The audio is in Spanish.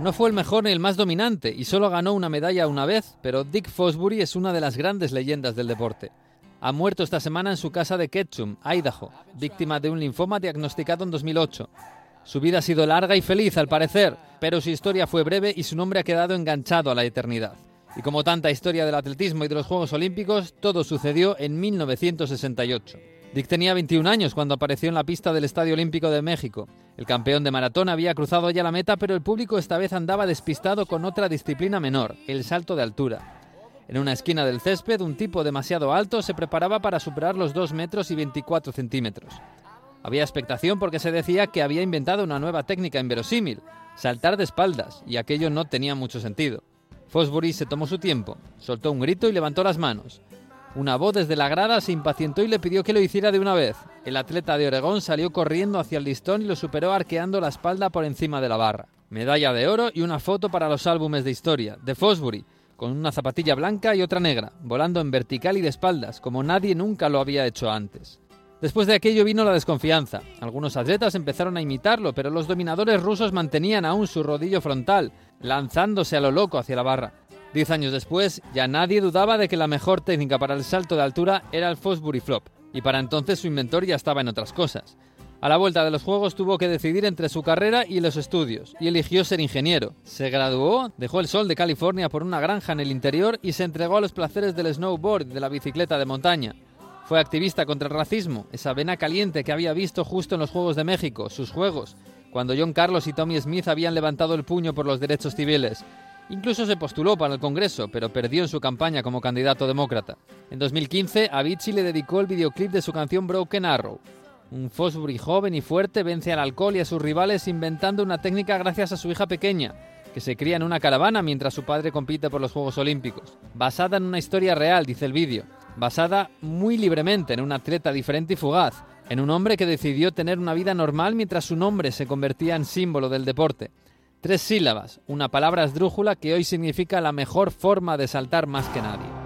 No fue el mejor ni el más dominante y solo ganó una medalla una vez, pero Dick Fosbury es una de las grandes leyendas del deporte. Ha muerto esta semana en su casa de Ketchum, Idaho, víctima de un linfoma diagnosticado en 2008. Su vida ha sido larga y feliz, al parecer, pero su historia fue breve y su nombre ha quedado enganchado a la eternidad. Y como tanta historia del atletismo y de los Juegos Olímpicos, todo sucedió en 1968. Dick tenía 21 años cuando apareció en la pista del Estadio Olímpico de México. El campeón de maratón había cruzado ya la meta, pero el público esta vez andaba despistado con otra disciplina menor, el salto de altura. En una esquina del césped, un tipo demasiado alto se preparaba para superar los 2 metros y 24 centímetros. Había expectación porque se decía que había inventado una nueva técnica inverosímil, saltar de espaldas, y aquello no tenía mucho sentido. Fosbury se tomó su tiempo, soltó un grito y levantó las manos. Una voz desde la grada se impacientó y le pidió que lo hiciera de una vez. El atleta de Oregón salió corriendo hacia el listón y lo superó arqueando la espalda por encima de la barra. Medalla de oro y una foto para los álbumes de historia, de Fosbury, con una zapatilla blanca y otra negra, volando en vertical y de espaldas, como nadie nunca lo había hecho antes. Después de aquello vino la desconfianza. Algunos atletas empezaron a imitarlo, pero los dominadores rusos mantenían aún su rodillo frontal, lanzándose a lo loco hacia la barra. Diez años después, ya nadie dudaba de que la mejor técnica para el salto de altura era el Fosbury Flop, y para entonces su inventor ya estaba en otras cosas. A la vuelta de los Juegos tuvo que decidir entre su carrera y los estudios, y eligió ser ingeniero. Se graduó, dejó el sol de California por una granja en el interior y se entregó a los placeres del snowboard de la bicicleta de montaña. Fue activista contra el racismo, esa vena caliente que había visto justo en los Juegos de México, sus Juegos, cuando John Carlos y Tommy Smith habían levantado el puño por los derechos civiles, Incluso se postuló para el Congreso, pero perdió en su campaña como candidato demócrata. En 2015, Avicii le dedicó el videoclip de su canción Broken Arrow. Un Fosbury joven y fuerte vence al alcohol y a sus rivales inventando una técnica gracias a su hija pequeña, que se cría en una caravana mientras su padre compite por los Juegos Olímpicos. Basada en una historia real, dice el vídeo. Basada muy libremente en un atleta diferente y fugaz, en un hombre que decidió tener una vida normal mientras su nombre se convertía en símbolo del deporte. Tres sílabas, una palabra esdrújula que hoy significa la mejor forma de saltar más que nadie.